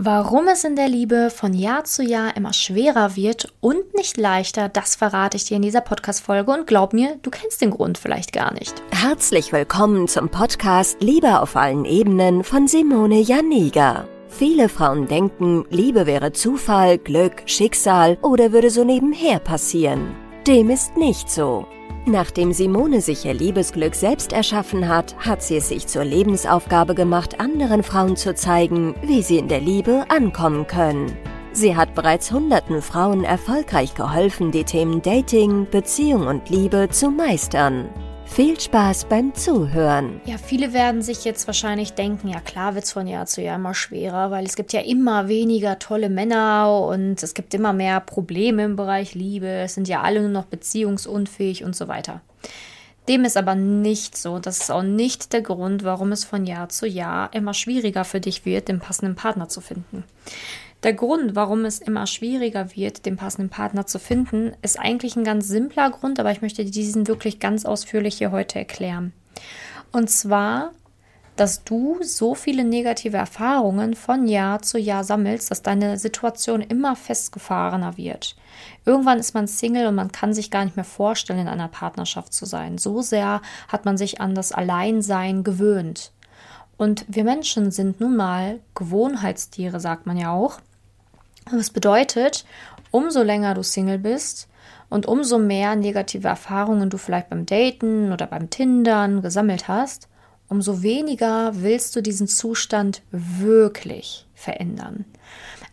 Warum es in der Liebe von Jahr zu Jahr immer schwerer wird und nicht leichter, das verrate ich dir in dieser Podcast-Folge und glaub mir, du kennst den Grund vielleicht gar nicht. Herzlich willkommen zum Podcast Liebe auf allen Ebenen von Simone Janiga. Viele Frauen denken, Liebe wäre Zufall, Glück, Schicksal oder würde so nebenher passieren. Dem ist nicht so. Nachdem Simone sich ihr Liebesglück selbst erschaffen hat, hat sie es sich zur Lebensaufgabe gemacht, anderen Frauen zu zeigen, wie sie in der Liebe ankommen können. Sie hat bereits hunderten Frauen erfolgreich geholfen, die Themen Dating, Beziehung und Liebe zu meistern. Viel Spaß beim Zuhören. Ja, viele werden sich jetzt wahrscheinlich denken, ja klar wird es von Jahr zu Jahr immer schwerer, weil es gibt ja immer weniger tolle Männer und es gibt immer mehr Probleme im Bereich Liebe. Es sind ja alle nur noch beziehungsunfähig und so weiter. Dem ist aber nicht so. Das ist auch nicht der Grund, warum es von Jahr zu Jahr immer schwieriger für dich wird, den passenden Partner zu finden. Der Grund, warum es immer schwieriger wird, den passenden Partner zu finden, ist eigentlich ein ganz simpler Grund, aber ich möchte diesen wirklich ganz ausführlich hier heute erklären. Und zwar, dass du so viele negative Erfahrungen von Jahr zu Jahr sammelst, dass deine Situation immer festgefahrener wird. Irgendwann ist man Single und man kann sich gar nicht mehr vorstellen, in einer Partnerschaft zu sein. So sehr hat man sich an das Alleinsein gewöhnt. Und wir Menschen sind nun mal Gewohnheitstiere, sagt man ja auch. Das bedeutet, umso länger du Single bist und umso mehr negative Erfahrungen du vielleicht beim Daten oder beim Tindern gesammelt hast, umso weniger willst du diesen Zustand wirklich verändern.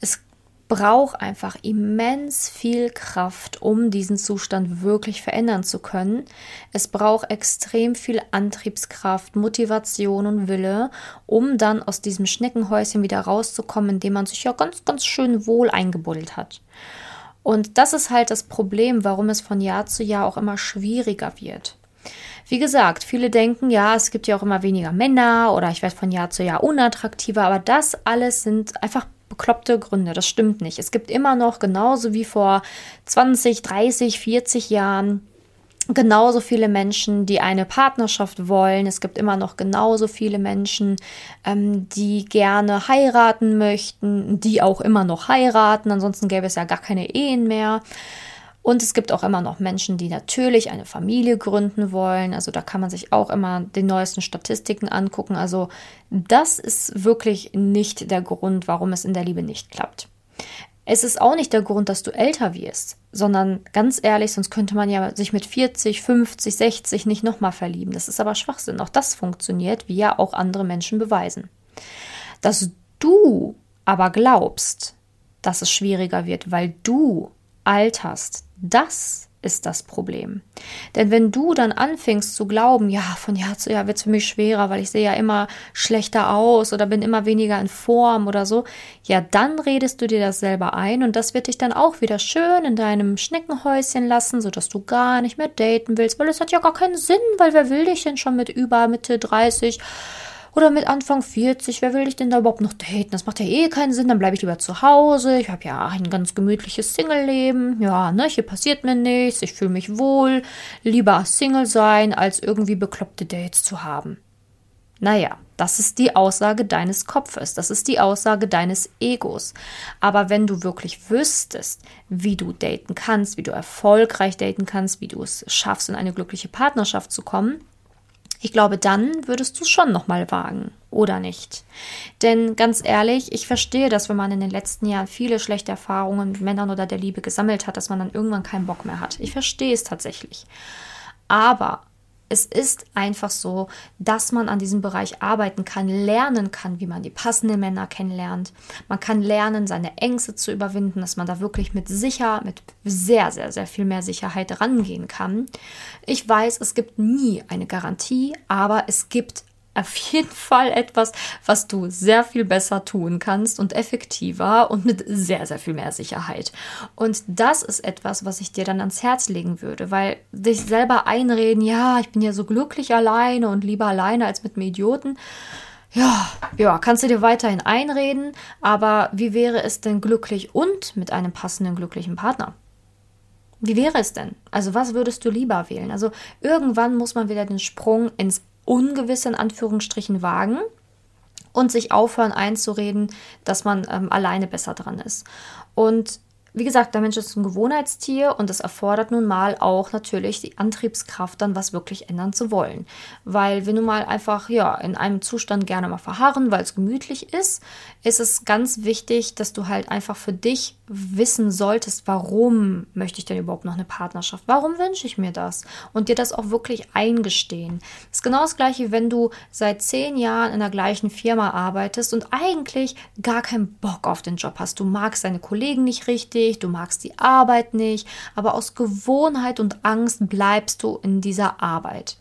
Es braucht einfach immens viel Kraft, um diesen Zustand wirklich verändern zu können. Es braucht extrem viel Antriebskraft, Motivation und Wille, um dann aus diesem Schneckenhäuschen wieder rauszukommen, in dem man sich ja ganz, ganz schön wohl eingebuddelt hat. Und das ist halt das Problem, warum es von Jahr zu Jahr auch immer schwieriger wird. Wie gesagt, viele denken, ja, es gibt ja auch immer weniger Männer oder ich werde von Jahr zu Jahr unattraktiver, aber das alles sind einfach bekloppte Gründe. Das stimmt nicht. Es gibt immer noch, genauso wie vor 20, 30, 40 Jahren, genauso viele Menschen, die eine Partnerschaft wollen. Es gibt immer noch genauso viele Menschen, ähm, die gerne heiraten möchten, die auch immer noch heiraten. Ansonsten gäbe es ja gar keine Ehen mehr. Und es gibt auch immer noch Menschen, die natürlich eine Familie gründen wollen. Also da kann man sich auch immer die neuesten Statistiken angucken. Also das ist wirklich nicht der Grund, warum es in der Liebe nicht klappt. Es ist auch nicht der Grund, dass du älter wirst, sondern ganz ehrlich, sonst könnte man ja sich mit 40, 50, 60 nicht nochmal verlieben. Das ist aber Schwachsinn. Auch das funktioniert, wie ja auch andere Menschen beweisen. Dass du aber glaubst, dass es schwieriger wird, weil du alterst, das ist das Problem. Denn wenn du dann anfängst zu glauben, ja, von Jahr zu Jahr wird es für mich schwerer, weil ich sehe ja immer schlechter aus oder bin immer weniger in Form oder so, ja, dann redest du dir das selber ein und das wird dich dann auch wieder schön in deinem Schneckenhäuschen lassen, sodass du gar nicht mehr daten willst, weil es hat ja gar keinen Sinn, weil wer will dich denn schon mit über Mitte 30? Oder mit Anfang 40, wer will ich denn da überhaupt noch daten? Das macht ja eh keinen Sinn, dann bleibe ich lieber zu Hause. Ich habe ja ein ganz gemütliches Single-Leben. Ja, ne, hier passiert mir nichts, ich fühle mich wohl. Lieber Single sein, als irgendwie bekloppte Dates zu haben. Naja, das ist die Aussage deines Kopfes, das ist die Aussage deines Egos. Aber wenn du wirklich wüsstest, wie du daten kannst, wie du erfolgreich daten kannst, wie du es schaffst, in eine glückliche Partnerschaft zu kommen, ich glaube, dann würdest du es schon nochmal wagen, oder nicht? Denn ganz ehrlich, ich verstehe das, wenn man in den letzten Jahren viele schlechte Erfahrungen mit Männern oder der Liebe gesammelt hat, dass man dann irgendwann keinen Bock mehr hat. Ich verstehe es tatsächlich. Aber es ist einfach so, dass man an diesem Bereich arbeiten kann, lernen kann, wie man die passenden Männer kennenlernt. Man kann lernen, seine Ängste zu überwinden, dass man da wirklich mit sicher, mit sehr, sehr, sehr viel mehr Sicherheit rangehen kann. Ich weiß, es gibt nie eine Garantie, aber es gibt auf jeden Fall etwas, was du sehr viel besser tun kannst und effektiver und mit sehr, sehr viel mehr Sicherheit. Und das ist etwas, was ich dir dann ans Herz legen würde, weil dich selber einreden, ja, ich bin ja so glücklich alleine und lieber alleine als mit einem Idioten. Ja, ja, kannst du dir weiterhin einreden, aber wie wäre es denn glücklich und mit einem passenden glücklichen Partner? Wie wäre es denn? Also was würdest du lieber wählen? Also irgendwann muss man wieder den Sprung ins Ungewisse in Anführungsstrichen wagen und sich aufhören einzureden, dass man ähm, alleine besser dran ist. Und wie gesagt, der Mensch ist ein Gewohnheitstier und es erfordert nun mal auch natürlich die Antriebskraft, dann was wirklich ändern zu wollen. Weil wir nun mal einfach ja in einem Zustand gerne mal verharren, weil es gemütlich ist, ist es ganz wichtig, dass du halt einfach für dich wissen solltest, warum möchte ich denn überhaupt noch eine Partnerschaft? Warum wünsche ich mir das? Und dir das auch wirklich eingestehen. Das ist genau das gleiche, wenn du seit zehn Jahren in der gleichen Firma arbeitest und eigentlich gar keinen Bock auf den Job hast. Du magst deine Kollegen nicht richtig, du magst die Arbeit nicht, aber aus Gewohnheit und Angst bleibst du in dieser Arbeit.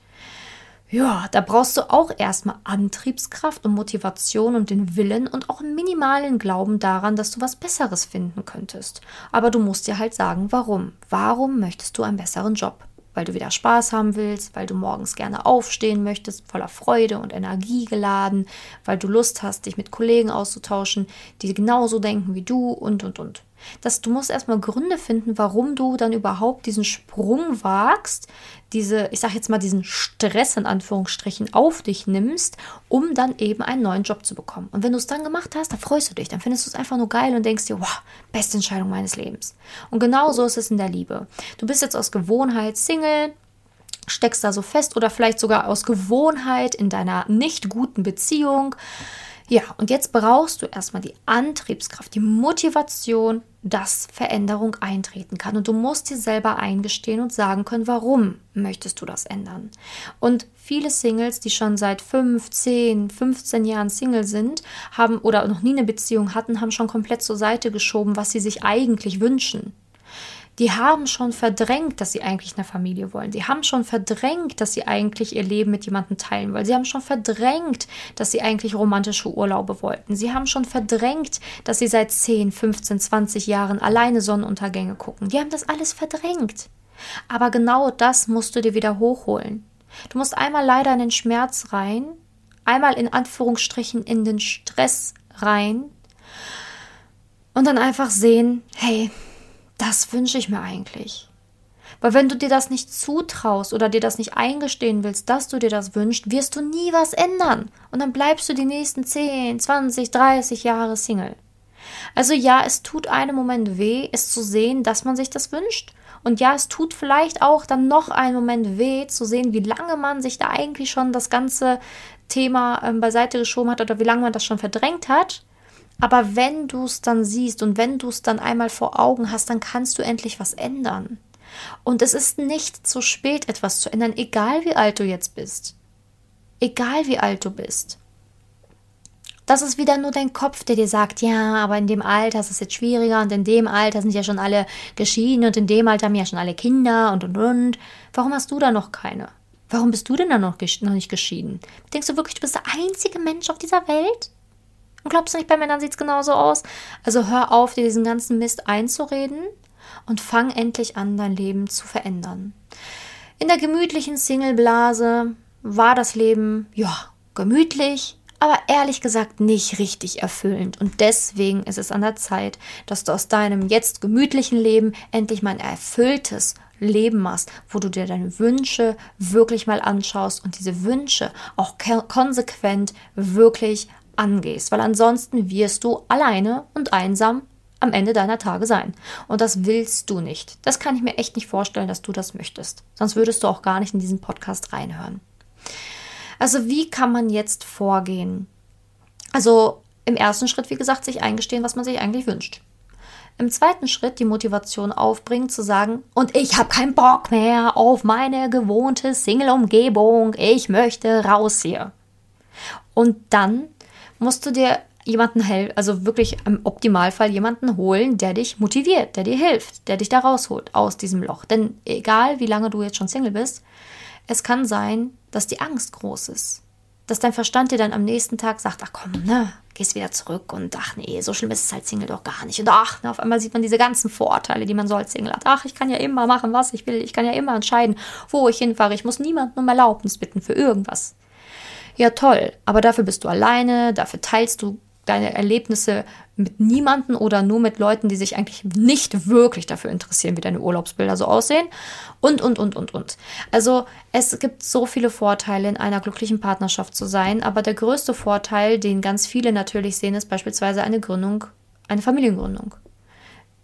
Ja, da brauchst du auch erstmal Antriebskraft und Motivation und den Willen und auch minimalen Glauben daran, dass du was Besseres finden könntest. Aber du musst dir halt sagen, warum. Warum möchtest du einen besseren Job? Weil du wieder Spaß haben willst, weil du morgens gerne aufstehen möchtest, voller Freude und Energie geladen, weil du Lust hast, dich mit Kollegen auszutauschen, die genauso denken wie du und und und dass du musst erstmal Gründe finden, warum du dann überhaupt diesen Sprung wagst, diese, ich sag jetzt mal, diesen Stress in Anführungsstrichen auf dich nimmst, um dann eben einen neuen Job zu bekommen. Und wenn du es dann gemacht hast, dann freust du dich, dann findest du es einfach nur geil und denkst dir, wow, beste Entscheidung meines Lebens. Und genau so ist es in der Liebe. Du bist jetzt aus Gewohnheit Single, steckst da so fest oder vielleicht sogar aus Gewohnheit in deiner nicht guten Beziehung. Ja, und jetzt brauchst du erstmal die Antriebskraft, die Motivation, dass Veränderung eintreten kann. Und du musst dir selber eingestehen und sagen können, warum möchtest du das ändern. Und viele Singles, die schon seit 5, 10, 15 Jahren Single sind, haben oder noch nie eine Beziehung hatten, haben schon komplett zur Seite geschoben, was sie sich eigentlich wünschen die haben schon verdrängt, dass sie eigentlich eine Familie wollen. Sie haben schon verdrängt, dass sie eigentlich ihr Leben mit jemandem teilen wollen. Sie haben schon verdrängt, dass sie eigentlich romantische Urlaube wollten. Sie haben schon verdrängt, dass sie seit 10, 15, 20 Jahren alleine Sonnenuntergänge gucken. Die haben das alles verdrängt. Aber genau das musst du dir wieder hochholen. Du musst einmal leider in den Schmerz rein, einmal in Anführungsstrichen in den Stress rein und dann einfach sehen, hey, das wünsche ich mir eigentlich. Weil wenn du dir das nicht zutraust oder dir das nicht eingestehen willst, dass du dir das wünschst, wirst du nie was ändern. Und dann bleibst du die nächsten 10, 20, 30 Jahre Single. Also ja, es tut einem Moment weh, es zu sehen, dass man sich das wünscht. Und ja, es tut vielleicht auch dann noch einen Moment weh, zu sehen, wie lange man sich da eigentlich schon das ganze Thema ähm, beiseite geschoben hat oder wie lange man das schon verdrängt hat. Aber wenn du es dann siehst und wenn du es dann einmal vor Augen hast, dann kannst du endlich was ändern. Und es ist nicht zu spät, etwas zu ändern, egal wie alt du jetzt bist. Egal wie alt du bist. Das ist wieder nur dein Kopf, der dir sagt, ja, aber in dem Alter ist es jetzt schwieriger und in dem Alter sind ja schon alle geschieden und in dem Alter haben ja schon alle Kinder und und und. Warum hast du da noch keine? Warum bist du denn da noch, noch nicht geschieden? Denkst du wirklich, du bist der einzige Mensch auf dieser Welt? Und glaubst du nicht, bei Männern sieht es genauso aus? Also hör auf, dir diesen ganzen Mist einzureden und fang endlich an, dein Leben zu verändern. In der gemütlichen Singleblase war das Leben, ja, gemütlich, aber ehrlich gesagt nicht richtig erfüllend. Und deswegen ist es an der Zeit, dass du aus deinem jetzt gemütlichen Leben endlich mal ein erfülltes Leben machst, wo du dir deine Wünsche wirklich mal anschaust und diese Wünsche auch konsequent wirklich angehst, weil ansonsten wirst du alleine und einsam am Ende deiner Tage sein. Und das willst du nicht. Das kann ich mir echt nicht vorstellen, dass du das möchtest. Sonst würdest du auch gar nicht in diesen Podcast reinhören. Also wie kann man jetzt vorgehen? Also im ersten Schritt, wie gesagt, sich eingestehen, was man sich eigentlich wünscht. Im zweiten Schritt die Motivation aufbringen, zu sagen, und ich habe keinen Bock mehr auf meine gewohnte Single-Umgebung, ich möchte raus hier. Und dann musst du dir jemanden helfen, also wirklich im Optimalfall jemanden holen, der dich motiviert, der dir hilft, der dich da rausholt aus diesem Loch. Denn egal wie lange du jetzt schon Single bist, es kann sein, dass die Angst groß ist. Dass dein Verstand dir dann am nächsten Tag sagt, ach komm, ne, gehst wieder zurück und ach nee, so schlimm ist es halt Single doch gar nicht. Und ach, ne, auf einmal sieht man diese ganzen Vorurteile, die man so als Single hat. Ach, ich kann ja immer machen, was ich will. Ich kann ja immer entscheiden, wo ich hinfahre. Ich muss niemanden um Erlaubnis bitten für irgendwas. Ja, toll, aber dafür bist du alleine, dafür teilst du deine Erlebnisse mit niemanden oder nur mit Leuten, die sich eigentlich nicht wirklich dafür interessieren, wie deine Urlaubsbilder so aussehen. Und, und, und, und, und. Also es gibt so viele Vorteile, in einer glücklichen Partnerschaft zu sein, aber der größte Vorteil, den ganz viele natürlich sehen, ist beispielsweise eine Gründung, eine Familiengründung.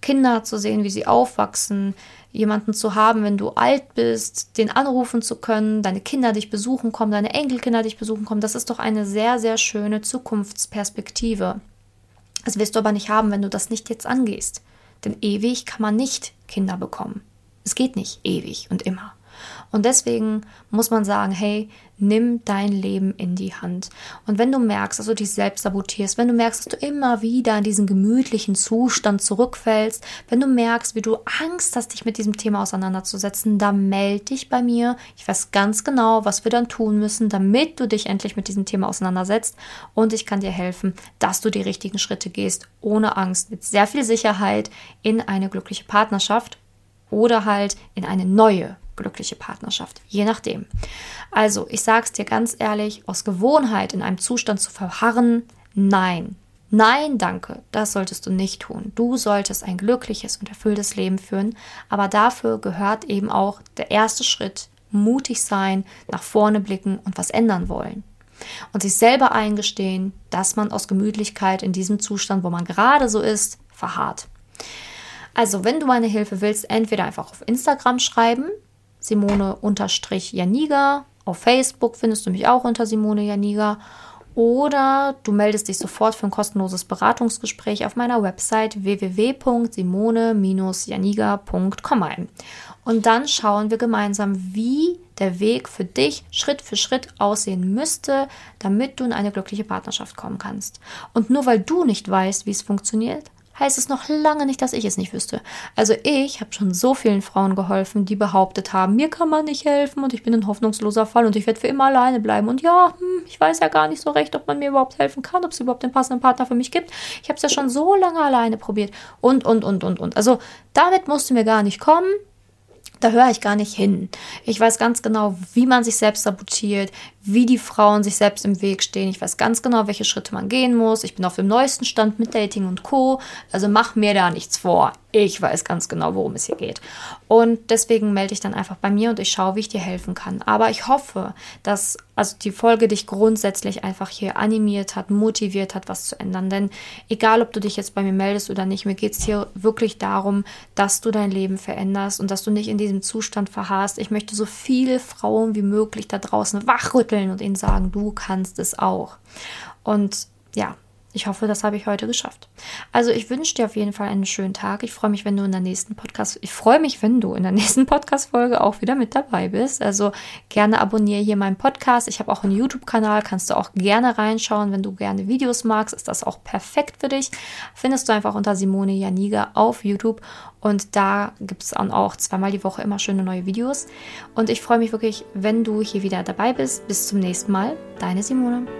Kinder zu sehen, wie sie aufwachsen, jemanden zu haben, wenn du alt bist, den anrufen zu können, deine Kinder dich besuchen kommen, deine Enkelkinder dich besuchen kommen, das ist doch eine sehr, sehr schöne Zukunftsperspektive. Das wirst du aber nicht haben, wenn du das nicht jetzt angehst. Denn ewig kann man nicht Kinder bekommen. Es geht nicht ewig und immer. Und deswegen muss man sagen, hey, nimm dein Leben in die Hand. Und wenn du merkst, dass du dich selbst sabotierst, wenn du merkst, dass du immer wieder in diesen gemütlichen Zustand zurückfällst, wenn du merkst, wie du Angst hast, dich mit diesem Thema auseinanderzusetzen, dann melde dich bei mir. Ich weiß ganz genau, was wir dann tun müssen, damit du dich endlich mit diesem Thema auseinandersetzt. Und ich kann dir helfen, dass du die richtigen Schritte gehst, ohne Angst, mit sehr viel Sicherheit in eine glückliche Partnerschaft oder halt in eine neue glückliche Partnerschaft, je nachdem. Also, ich sage es dir ganz ehrlich, aus Gewohnheit in einem Zustand zu verharren, nein. Nein, danke, das solltest du nicht tun. Du solltest ein glückliches und erfülltes Leben führen, aber dafür gehört eben auch der erste Schritt, mutig sein, nach vorne blicken und was ändern wollen. Und sich selber eingestehen, dass man aus Gemütlichkeit in diesem Zustand, wo man gerade so ist, verharrt. Also, wenn du meine Hilfe willst, entweder einfach auf Instagram schreiben, Simone-Janiga. Auf Facebook findest du mich auch unter Simone Janiga. Oder du meldest dich sofort für ein kostenloses Beratungsgespräch auf meiner Website www.simone-janiga.com ein. Und dann schauen wir gemeinsam, wie der Weg für dich Schritt für Schritt aussehen müsste, damit du in eine glückliche Partnerschaft kommen kannst. Und nur weil du nicht weißt, wie es funktioniert, heißt es noch lange nicht, dass ich es nicht wüsste. Also ich habe schon so vielen Frauen geholfen, die behauptet haben, mir kann man nicht helfen und ich bin ein hoffnungsloser Fall und ich werde für immer alleine bleiben. Und ja, hm, ich weiß ja gar nicht so recht, ob man mir überhaupt helfen kann, ob es überhaupt den passenden Partner für mich gibt. Ich habe es ja schon so lange alleine probiert. Und, und, und, und, und. Also damit musst du mir gar nicht kommen da höre ich gar nicht hin. Ich weiß ganz genau, wie man sich selbst sabotiert, wie die Frauen sich selbst im Weg stehen. Ich weiß ganz genau, welche Schritte man gehen muss. Ich bin auf dem neuesten Stand mit Dating und Co. Also mach mir da nichts vor. Ich weiß ganz genau, worum es hier geht. Und deswegen melde ich dann einfach bei mir und ich schaue, wie ich dir helfen kann. Aber ich hoffe, dass also die Folge dich grundsätzlich einfach hier animiert hat, motiviert hat, was zu ändern. Denn egal, ob du dich jetzt bei mir meldest oder nicht, mir geht es hier wirklich darum, dass du dein Leben veränderst und dass du nicht in diesem Zustand verharrst. Ich möchte so viele Frauen wie möglich da draußen wachrütteln und ihnen sagen, du kannst es auch. Und ja, ich hoffe, das habe ich heute geschafft. Also ich wünsche dir auf jeden Fall einen schönen Tag. Ich freue mich, wenn du in der nächsten Podcast, ich freue mich, wenn du in der nächsten Podcast-Folge auch wieder mit dabei bist. Also gerne abonniere hier meinen Podcast. Ich habe auch einen YouTube-Kanal, kannst du auch gerne reinschauen. Wenn du gerne Videos magst, ist das auch perfekt für dich. Findest du einfach unter Simone Janiga auf YouTube und da gibt es dann auch zweimal die Woche immer schöne neue Videos. Und ich freue mich wirklich, wenn du hier wieder dabei bist. Bis zum nächsten Mal. Deine Simone.